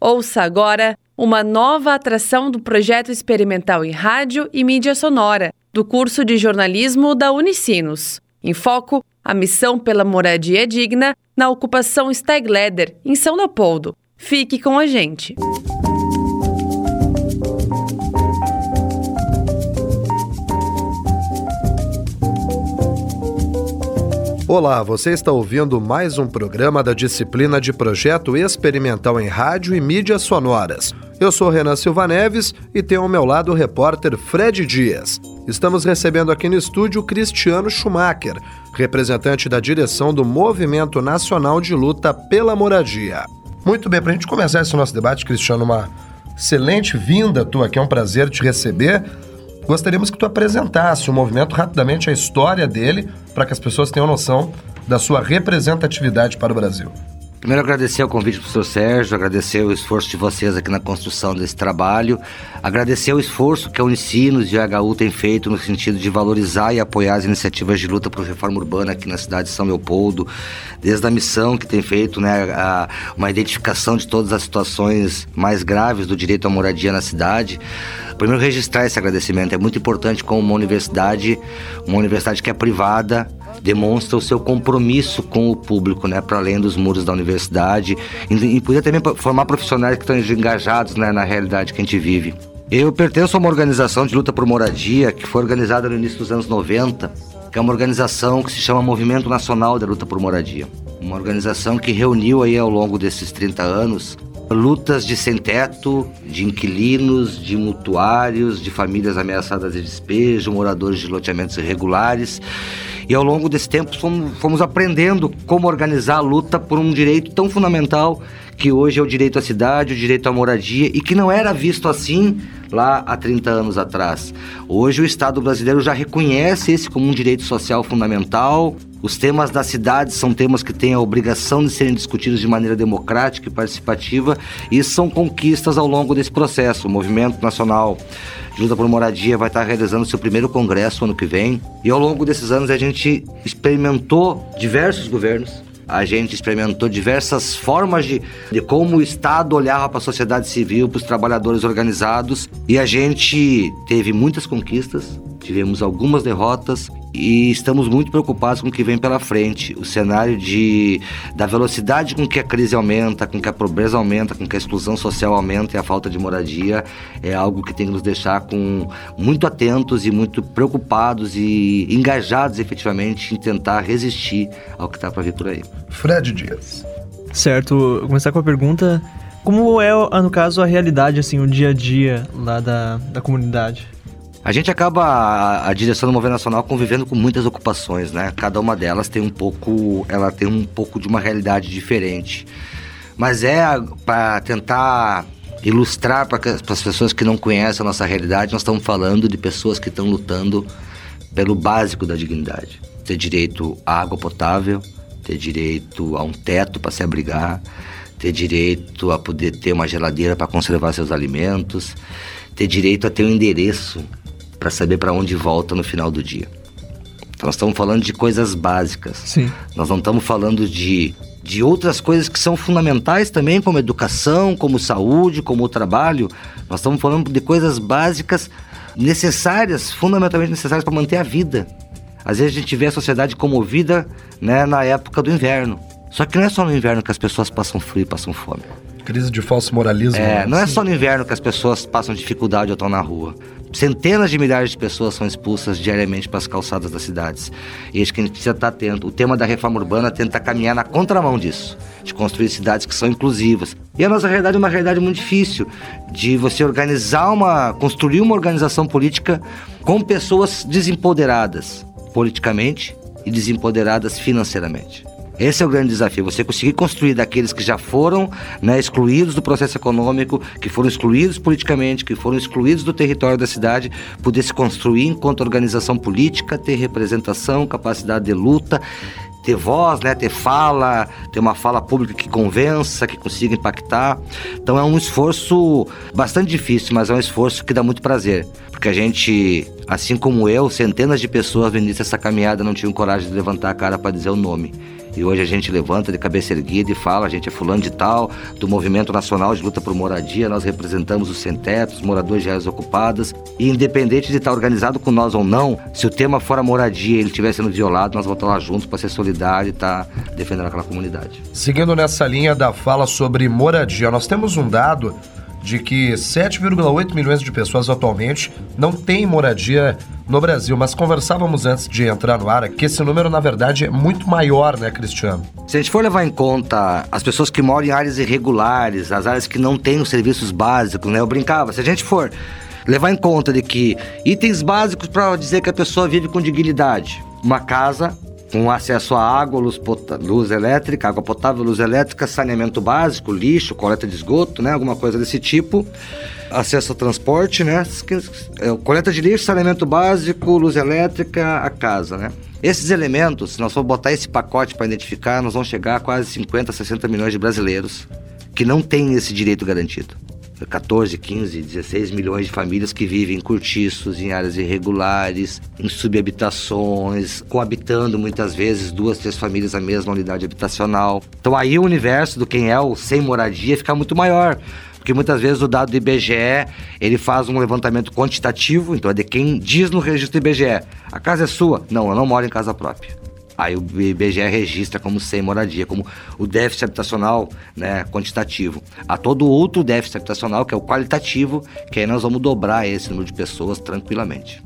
Ouça agora uma nova atração do projeto experimental em rádio e mídia sonora do curso de jornalismo da Unicinos. Em foco, a missão pela moradia digna na ocupação Stegleder, em São Leopoldo. Fique com a gente. Olá, você está ouvindo mais um programa da disciplina de projeto experimental em rádio e mídias sonoras. Eu sou Renan Silva Neves e tenho ao meu lado o repórter Fred Dias. Estamos recebendo aqui no estúdio Cristiano Schumacher, representante da direção do Movimento Nacional de Luta pela Moradia. Muito bem, para a gente começar esse nosso debate, Cristiano, uma excelente vinda tua aqui, é um prazer te receber. Gostaríamos que tu apresentasse o movimento rapidamente, a história dele, para que as pessoas tenham noção da sua representatividade para o Brasil. Primeiro, agradecer o convite do professor Sérgio, agradecer o esforço de vocês aqui na construção desse trabalho, agradecer o esforço que a Unicinos e a HU têm feito no sentido de valorizar e apoiar as iniciativas de luta por reforma urbana aqui na cidade de São Leopoldo, desde a missão que tem feito, né, a, uma identificação de todas as situações mais graves do direito à moradia na cidade. Primeiro, registrar esse agradecimento. É muito importante como uma universidade, uma universidade que é privada, demonstra o seu compromisso com o público, né, para além dos muros da universidade e, poder também formar profissionais que estão engajados né, na realidade que a gente vive. Eu pertenço a uma organização de luta por moradia que foi organizada no início dos anos 90, que é uma organização que se chama Movimento Nacional da Luta por Moradia. Uma organização que reuniu aí ao longo desses 30 anos lutas de sem-teto, de inquilinos, de mutuários, de famílias ameaçadas de despejo, moradores de loteamentos irregulares. E ao longo desse tempo fomos, fomos aprendendo como organizar a luta por um direito tão fundamental que hoje é o direito à cidade, o direito à moradia e que não era visto assim lá há 30 anos atrás. Hoje o Estado brasileiro já reconhece esse como um direito social fundamental. Os temas da cidade são temas que têm a obrigação de serem discutidos de maneira democrática e participativa e são conquistas ao longo desse processo. O Movimento Nacional. De Luta por Moradia vai estar realizando seu primeiro congresso ano que vem. E ao longo desses anos a gente experimentou diversos governos. A gente experimentou diversas formas de, de como o Estado olhava para a sociedade civil, para os trabalhadores organizados, e a gente teve muitas conquistas, tivemos algumas derrotas e estamos muito preocupados com o que vem pela frente. O cenário de, da velocidade com que a crise aumenta, com que a pobreza aumenta, com que a exclusão social aumenta e a falta de moradia é algo que tem que nos deixar com, muito atentos e muito preocupados e engajados efetivamente em tentar resistir ao que está para vir por aí. Fred Dias. Certo, vou começar com a pergunta. Como é, no caso, a realidade, assim, o dia a dia lá da, da comunidade? A gente acaba, a, direção do Movimento Nacional, convivendo com muitas ocupações, né? Cada uma delas tem um pouco, ela tem um pouco de uma realidade diferente. Mas é para tentar ilustrar para as pessoas que não conhecem a nossa realidade, nós estamos falando de pessoas que estão lutando pelo básico da dignidade. Ter direito à água potável, ter direito a um teto para se abrigar, ter direito a poder ter uma geladeira para conservar seus alimentos, ter direito a ter um endereço para saber para onde volta no final do dia. Então, nós estamos falando de coisas básicas. Sim. Nós não estamos falando de, de outras coisas que são fundamentais também, como educação, como saúde, como o trabalho. Nós estamos falando de coisas básicas necessárias, fundamentalmente necessárias para manter a vida. Às vezes a gente vê a sociedade comovida né, na época do inverno. Só que não é só no inverno que as pessoas passam frio e passam fome. Crise de falso moralismo. É, não é só no inverno que as pessoas passam dificuldade ou estão na rua. Centenas de milhares de pessoas são expulsas diariamente para as calçadas das cidades. E acho que a gente precisa estar atento. O tema da reforma urbana tenta caminhar na contramão disso, de construir cidades que são inclusivas. E a nossa realidade é uma realidade muito difícil de você organizar uma, construir uma organização política com pessoas desempoderadas politicamente e desempoderadas financeiramente. Esse é o grande desafio, você conseguir construir daqueles que já foram né, excluídos do processo econômico, que foram excluídos politicamente, que foram excluídos do território da cidade, poder se construir enquanto organização política, ter representação, capacidade de luta, ter voz, né, ter fala, ter uma fala pública que convença, que consiga impactar. Então é um esforço bastante difícil, mas é um esforço que dá muito prazer, porque a gente, assim como eu, centenas de pessoas no início dessa caminhada não tinham coragem de levantar a cara para dizer o nome. E hoje a gente levanta de cabeça erguida e fala, a gente é fulano de tal, do Movimento Nacional de Luta por Moradia, nós representamos os sem-tetos, moradores de áreas ocupadas. E independente de estar organizado com nós ou não, se o tema for a moradia e ele estiver sendo violado, nós vamos estar lá juntos para ser solidário e estar tá defendendo aquela comunidade. Seguindo nessa linha da fala sobre moradia, nós temos um dado de que 7,8 milhões de pessoas atualmente não têm moradia no Brasil, mas conversávamos antes de entrar no ar que esse número, na verdade, é muito maior, né, Cristiano? Se a gente for levar em conta as pessoas que moram em áreas irregulares, as áreas que não têm os serviços básicos, né? Eu brincava, se a gente for levar em conta de que itens básicos para dizer que a pessoa vive com dignidade, uma casa com acesso a água, luz, luz, elétrica, água potável, luz elétrica, saneamento básico, lixo, coleta de esgoto, né? Alguma coisa desse tipo. Acesso ao transporte, né? É, coleta de lixo, saneamento básico, luz elétrica, a casa, né? Esses elementos, se nós for botar esse pacote para identificar, nós vamos chegar a quase 50, 60 milhões de brasileiros que não têm esse direito garantido. 14, 15, 16 milhões de famílias que vivem em cortiços, em áreas irregulares, em subhabitações, coabitando muitas vezes duas, três famílias na mesma unidade habitacional. Então aí o universo do quem é o sem moradia fica muito maior. Porque muitas vezes o dado do IBGE, ele faz um levantamento quantitativo, então é de quem diz no registro do IBGE, a casa é sua? Não, eu não moro em casa própria. Aí o IBGE registra como sem moradia, como o déficit habitacional né, quantitativo. Há todo outro déficit habitacional, que é o qualitativo, que aí nós vamos dobrar esse número de pessoas tranquilamente.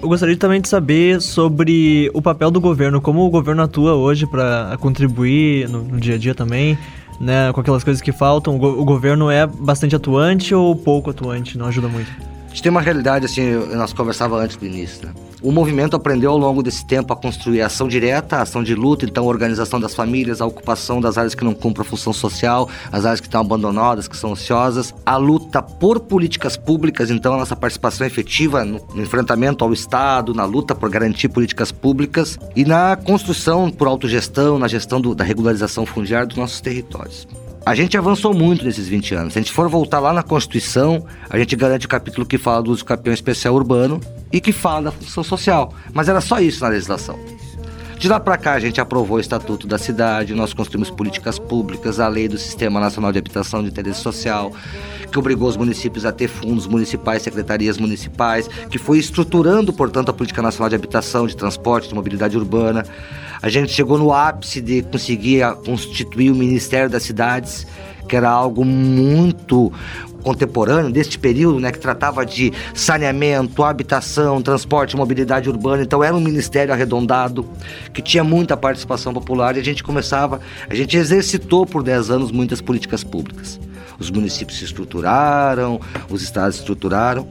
Eu gostaria também de saber sobre o papel do governo, como o governo atua hoje para contribuir no, no, dia a dia também, né, com aquelas coisas que faltam. O, go o governo é bastante atuante ou pouco atuante? Não ajuda muito? A gente tem uma realidade, assim, nós conversava antes do início, né? O movimento aprendeu ao longo desse tempo a construir a ação direta, a ação de luta, então a organização das famílias, a ocupação das áreas que não cumprem a função social, as áreas que estão abandonadas, que são ociosas, a luta por políticas públicas, então a nossa participação efetiva no, no enfrentamento ao Estado, na luta por garantir políticas públicas e na construção por autogestão, na gestão do, da regularização fundiária dos nossos territórios. A gente avançou muito nesses 20 anos. Se a gente for voltar lá na Constituição, a gente garante o capítulo que fala do uso campeão especial urbano e que fala da função social. Mas era só isso na legislação. De lá para cá, a gente aprovou o Estatuto da Cidade, nós construímos políticas públicas, a lei do Sistema Nacional de Habitação de Interesse Social, que obrigou os municípios a ter fundos municipais, secretarias municipais, que foi estruturando, portanto, a Política Nacional de Habitação, de Transporte, de Mobilidade Urbana. A gente chegou no ápice de conseguir constituir o Ministério das Cidades, que era algo muito contemporâneo deste período, né, que tratava de saneamento, habitação, transporte, mobilidade urbana. Então era um ministério arredondado que tinha muita participação popular e a gente começava, a gente exercitou por 10 anos muitas políticas públicas. Os municípios se estruturaram, os estados se estruturaram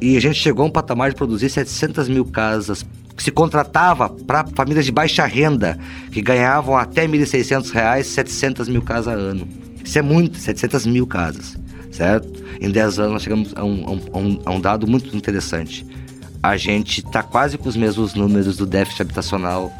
e a gente chegou a um patamar de produzir 700 mil casas que se contratava para famílias de baixa renda, que ganhavam até R$ 1.600, 700 mil casas a ano. Isso é muito, 700 mil casas, certo? Em 10 anos nós chegamos a um, a um, a um dado muito interessante. A gente está quase com os mesmos números do déficit habitacional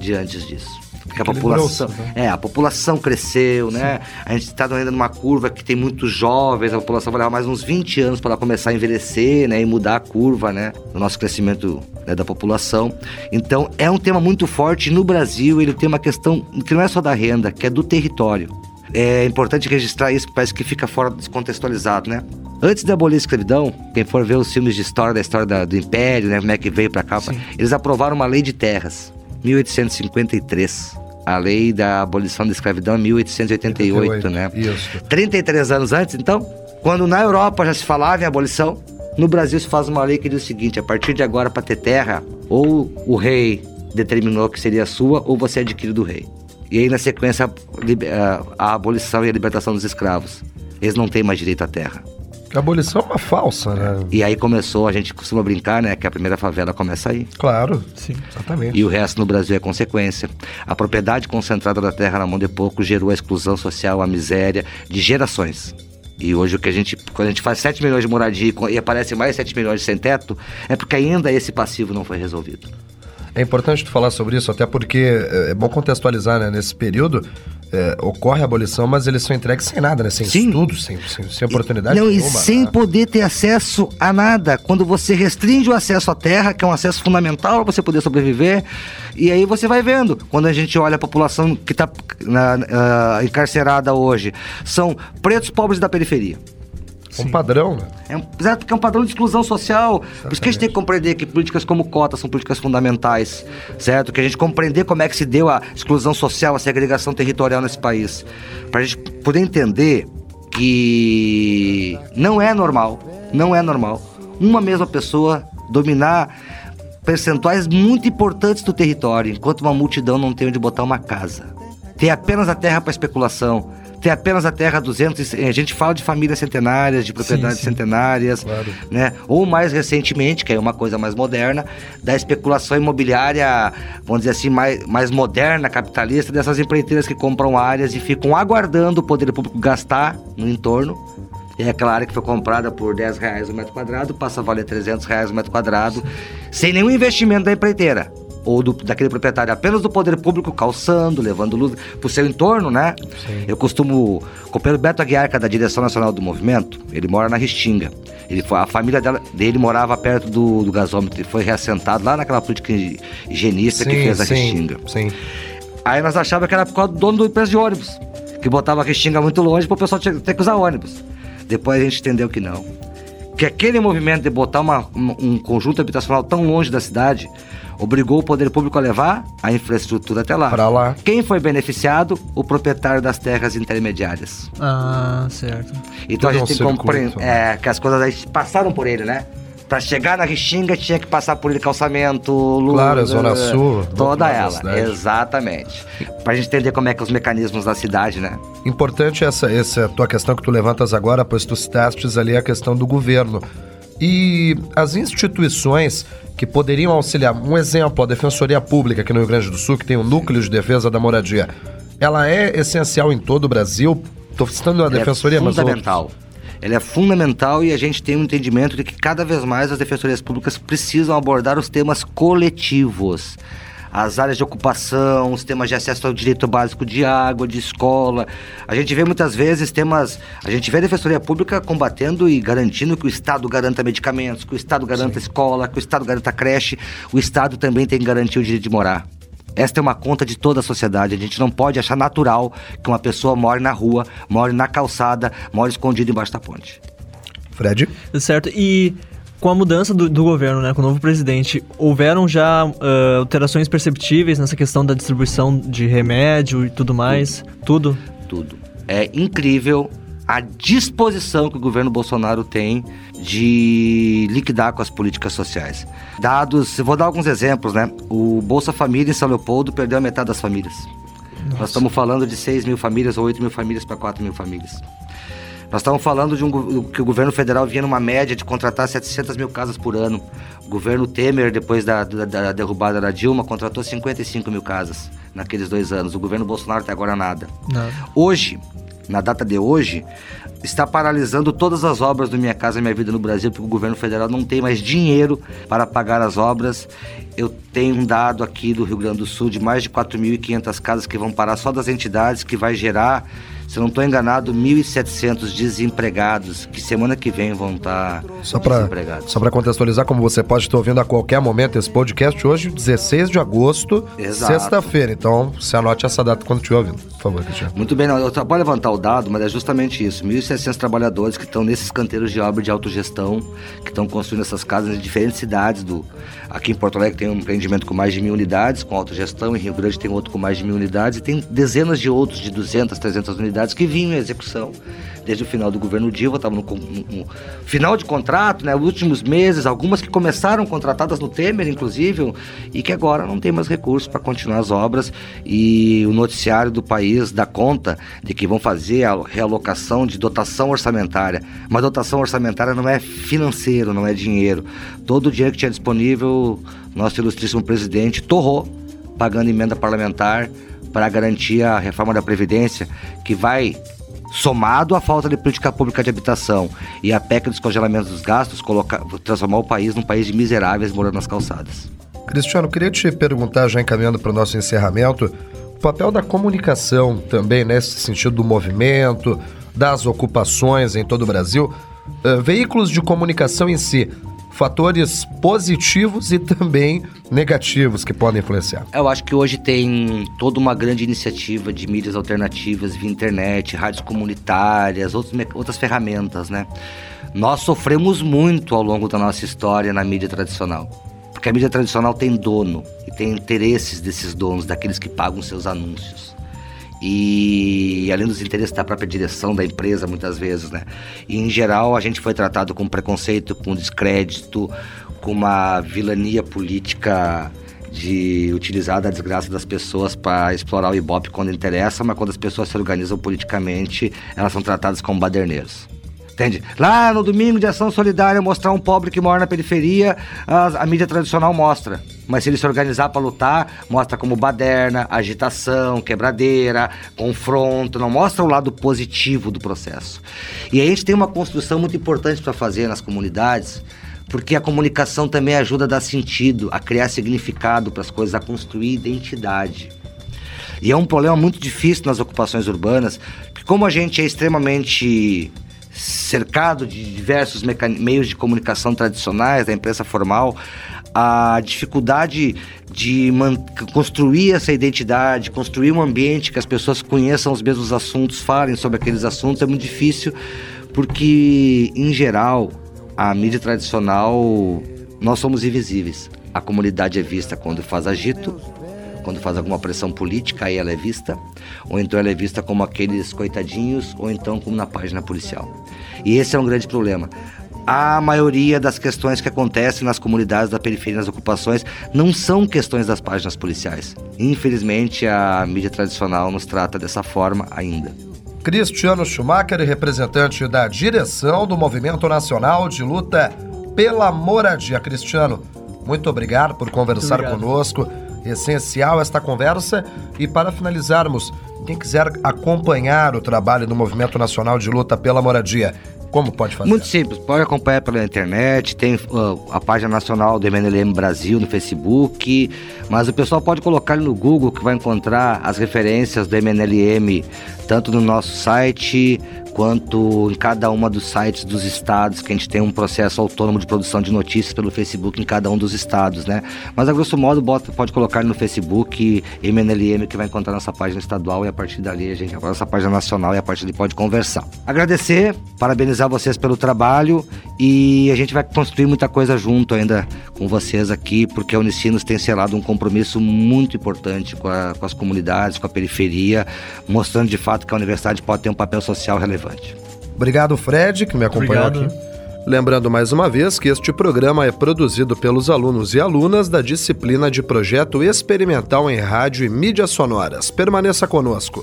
de antes disso. Porque a população, né? é, a população cresceu, né? Sim. né? A gente está ainda numa curva que tem muitos jovens, a população vai levar mais uns 20 anos para começar a envelhecer, né? E mudar a curva, né? Do nosso crescimento né, da população. Então, é um tema muito forte. No Brasil, ele tem uma questão que não é só da renda, que é do território. É importante registrar isso, parece que fica fora descontextualizado, né? Antes de abolir a escravidão, quem for ver os filmes de história, da história da, do Império, né? Como é que veio para cá, Sim. eles aprovaram uma lei de terras. 1853. A lei da abolição da escravidão é 1888, 88, né? Isso. 33 anos antes, então, quando na Europa já se falava em abolição, no Brasil se faz uma lei que diz o seguinte: a partir de agora, para ter terra, ou o rei determinou que seria sua, ou você adquire do rei. E aí, na sequência, a, a abolição e a libertação dos escravos. Eles não têm mais direito à terra. A abolição é uma falsa, né? E aí começou, a gente costuma brincar, né? Que a primeira favela começa aí. Claro, sim, exatamente. E o resto no Brasil é consequência. A propriedade concentrada da terra na mão de poucos gerou a exclusão social, a miséria de gerações. E hoje o que a gente, quando a gente faz 7 milhões de moradia e aparece mais 7 milhões de sem teto, é porque ainda esse passivo não foi resolvido. É importante tu falar sobre isso, até porque é, é bom contextualizar, né? Nesse período, é, ocorre a abolição, mas eles são entregues sem nada, né? Sem Sim. estudo, sem, sem, sem oportunidade Não, e nenhuma. sem né? poder ter acesso a nada. Quando você restringe o acesso à terra, que é um acesso fundamental para você poder sobreviver, e aí você vai vendo. Quando a gente olha a população que está encarcerada hoje, são pretos pobres da periferia. Um padrão, né? É um, exato, porque é um padrão de exclusão social. Por isso que a gente tem que compreender que políticas como cotas são políticas fundamentais, certo? Que a gente compreender como é que se deu a exclusão social, a segregação territorial nesse país. Para a gente poder entender que não é normal, não é normal, uma mesma pessoa dominar percentuais muito importantes do território, enquanto uma multidão não tem onde botar uma casa. Ter apenas a terra para especulação, ter apenas a terra 200. A gente fala de famílias centenárias, de propriedades Sim, sim. centenárias, Claro. né? Ou mais recentemente, que é uma coisa mais moderna, da especulação imobiliária, vamos dizer assim, mais, mais moderna, capitalista, dessas empreiteiras que compram áreas e ficam aguardando o poder público gastar no entorno. E é aquela área que foi comprada por 10 reais o metro quadrado, passa a valer 300 reais o metro quadrado, sem nenhum investimento da empreiteira. Ou do, daquele proprietário, apenas do poder público calçando, levando luz pro seu entorno, né? Eu costumo. O companheiro Beto Aguiar, que é da Direção Nacional do Movimento, ele mora na Restinga. Ele foi, a família dela- dele morava perto do, do gasômetro, ele foi reassentado lá naquela política higienista que fez a Restinga. sim. Aí nós achávamos que era por causa do dono do empresa de ônibus, que botava a Restinga muito longe para o pessoal ter ter que usar ônibus. Depois a gente entendeu que não. Que aquele movimento de botar uma- um, um conjunto habitacional tão longe da cidade obrigou o poder público a levar a infraestrutura até lá. Pra lá. Quem foi beneficiado? O proprietário das terras intermediárias. Ah, certo. Então a Tudo um gente tem que compreender circuito, né? é, que as coisas aí passaram por ele, né? Pra chegar na Restinga tinha que passar por ele calçamento, luz, Claro, a Zona eh, Sul, Toda ela, cidade. exatamente. Pra gente entender como é que é os mecanismos da cidade, né? Importante essa, essa tua questão que tu levantas agora, pois tu citastes ali a questão do governo. E as instituições que poderiam auxiliar, um exemplo, a Defensoria Pública aqui no Rio Grande do Sul, que tem um núcleo de defesa da moradia, ela é essencial em todo o Brasil? Estou citando a Ela Defensoria, é mas fundamental. Ela é fundamental e a gente tem um entendimento de que cada vez mais as defensorias públicas precisam abordar os temas coletivos. As áreas de ocupação, os temas de acesso ao direito básico de água, de escola. A gente vê muitas vezes temas. A gente vê a defensoria pública combatendo e garantindo que o Estado garanta medicamentos, que o Estado garanta escola, que o Estado garanta creche. O Estado também tem que garantir o direito de morar. Esta é uma conta de toda a sociedade. A gente não pode achar natural que uma pessoa more na rua, more na calçada, more escondido embaixo da ponte. Fred? Certo. E com a mudança do, do governo, né, com o novo presidente, houveram já ah, alterações perceptíveis nessa questão da distribuição de remédio e tudo mais? Tudo? Tudo. É incrível a disposição que o governo Bolsonaro tem de liquidar com as políticas sociais. Dados, eu vou dar alguns exemplos, né? O Bolsa Família em São Leopoldo perdeu a metade das famílias. Nós estamos falando de 6 mil famílias ou 8 mil famílias para 4 mil famílias. Nós estamos falando de um, que o governo federal vinha numa média de contratar 700 mil casas por ano. O governo Temer, depois da, da- da derrubada da Dilma, contratou 55 mil casas naqueles dois anos. O governo Bolsonaro até agora nada. Nada. Hoje, na data de hoje, está paralisando todas as obras do Minha Casa Minha Vida no Brasil, porque o governo federal não tem mais dinheiro para pagar as obras. Eu tenho um dado aqui do Rio Grande do Sul de mais de 4.500 casas que vão parar só das entidades, que vai gerar, se eu não estou enganado, 1.700 desempregados, que semana que vem vão estar Só para desempregados. só pra contextualizar, como você pode estar ouvindo a qualquer momento esse podcast, hoje, 16 de agosto, sexta-feira. Então, você anote essa data quando estiver ouvindo, por favor, Cristiano. Muito bem, não, eu pode levantar o dado, mas é justamente isso. 1.700 trabalhadores que estão nesses canteiros de obra de autogestão, que estão construindo essas casas em diferentes cidades. do Aqui em Porto Alegre tem um empreendimento com mais de mil unidades, com autogestão. Em Rio Grande tem outro com mais de mil unidades. E tem dezenas de outros de 200, 300 unidades que vinham em execução desde o final do governo Dilma. Estavam no, no- no final de contrato, né, últimos meses. Algumas que começaram contratadas no Temer, inclusive, e que agora não tem mais recursos para continuar as obras. E o noticiário do país dá conta de que vão fazer a realocação de dotação orçamentária. Mas dotação orçamentária não é financeiro, não é dinheiro. Todo o dinheiro que tinha disponível, nosso ilustríssimo presidente torrou, pagando emenda parlamentar para garantir a reforma da Previdência, que vai, somado à falta de política pública de habitação e a PEC dos congelamentos dos gastos, colocar, transformar o país num país de miseráveis morando nas calçadas. Cristiano, queria te perguntar, já encaminhando para o nosso encerramento, O papel da comunicação também, nesse sentido do movimento, das ocupações em todo o Brasil, uh, veículos de comunicação em si, fatores positivos e também negativos que podem influenciar? Eu acho que hoje tem toda uma grande iniciativa de mídias alternativas via internet, rádios comunitárias, outros, outras ferramentas, né? Nós sofremos muito ao longo da nossa história na mídia tradicional. Porque a mídia tradicional tem dono e tem interesses desses donos, daqueles que pagam seus anúncios e além dos interesses da própria direção da empresa muitas vezes, né? E em geral a gente foi tratado com preconceito, com descrédito, com uma vilania política de utilizar a desgraça das pessoas para explorar o Ibope quando interessa, mas quando as pessoas se organizam politicamente, elas são tratadas como baderneiros. Entende? Lá no domingo de ação solidária, mostrar um pobre que mora na periferia, a, a mídia tradicional mostra. Mas se ele se organizar para lutar, mostra como baderna, agitação, quebradeira, confronto, não mostra o lado positivo do processo. E aí a gente tem uma construção muito importante para fazer nas comunidades, porque a comunicação também ajuda a dar sentido, a criar significado para as coisas, a construir identidade. E é um problema muito difícil nas ocupações urbanas, porque como a gente é extremamente cercado de diversos meios de comunicação tradicionais, da imprensa formal, a dificuldade de construir essa identidade, construir um ambiente que as pessoas conheçam os mesmos assuntos, falem sobre aqueles assuntos, é muito difícil, porque, em geral, a mídia tradicional, nós somos invisíveis. A comunidade é vista quando faz agito, quando faz alguma pressão política, aí ela é vista, ou então ela é vista como aqueles coitadinhos, ou então como na página policial. E esse é um grande problema. A maioria das questões que acontecem nas comunidades da periferia, nas ocupações, não são questões das páginas policiais. Infelizmente, a mídia tradicional nos trata dessa forma ainda. Cristiano Schumacher, representante da direção do Movimento Nacional de Luta pela Moradia. Cristiano, muito obrigado por conversar obrigado. conosco essencial esta conversa. E para finalizarmos, quem quiser acompanhar o trabalho do Movimento Nacional de Luta pela Moradia, como pode fazer? Muito simples, pode acompanhar pela internet, tem uh, a página nacional do MNLM Brasil no Facebook, mas o pessoal pode colocar no Google que vai encontrar as referências do MNLM, tanto no nosso site quanto em cada uma dos sites dos estados, que a gente tem um processo autônomo de produção de notícias pelo Facebook em cada um dos estados, né? Mas a grosso modo bota, pode colocar no Facebook MNLM que vai encontrar nossa página estadual e a partir dali a gente vai nossa página nacional e a partir dali pode conversar. Agradecer, parabenizar vocês pelo trabalho e a gente vai construir muita coisa junto ainda com vocês aqui, porque a Unicinos tem selado um compromisso muito importante com, a, com as comunidades, com a periferia, mostrando de fato que a universidade pode ter um papel social relevante. Obrigado, Fred, que me acompanhou Obrigado. aqui. Lembrando mais uma vez que este programa é produzido pelos alunos e alunas da disciplina de Projeto Experimental em Rádio e Mídias Sonoras. Permaneça conosco.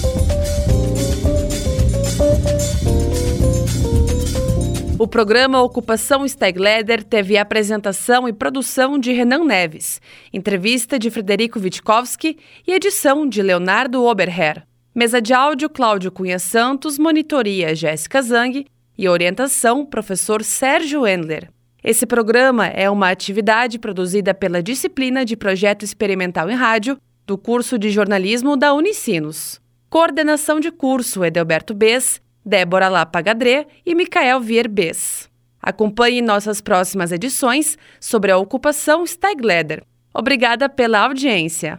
O programa Ocupação Stegleder teve apresentação e produção de Renan Neves, entrevista de Frederico Witkowski e edição de Leonardo Oberher. Mesa de áudio Cláudio Cunha Santos, monitoria Jéssica Zang e orientação professor Sérgio Endler. Esse programa é uma atividade produzida pela disciplina de Projeto Experimental em Rádio do curso de jornalismo da Unicinos. Coordenação de curso Edelberto Bess, Débora Lapagadré e Micael Vier Bess. Acompanhe nossas próximas edições sobre a ocupação Steigleder. Obrigada pela audiência.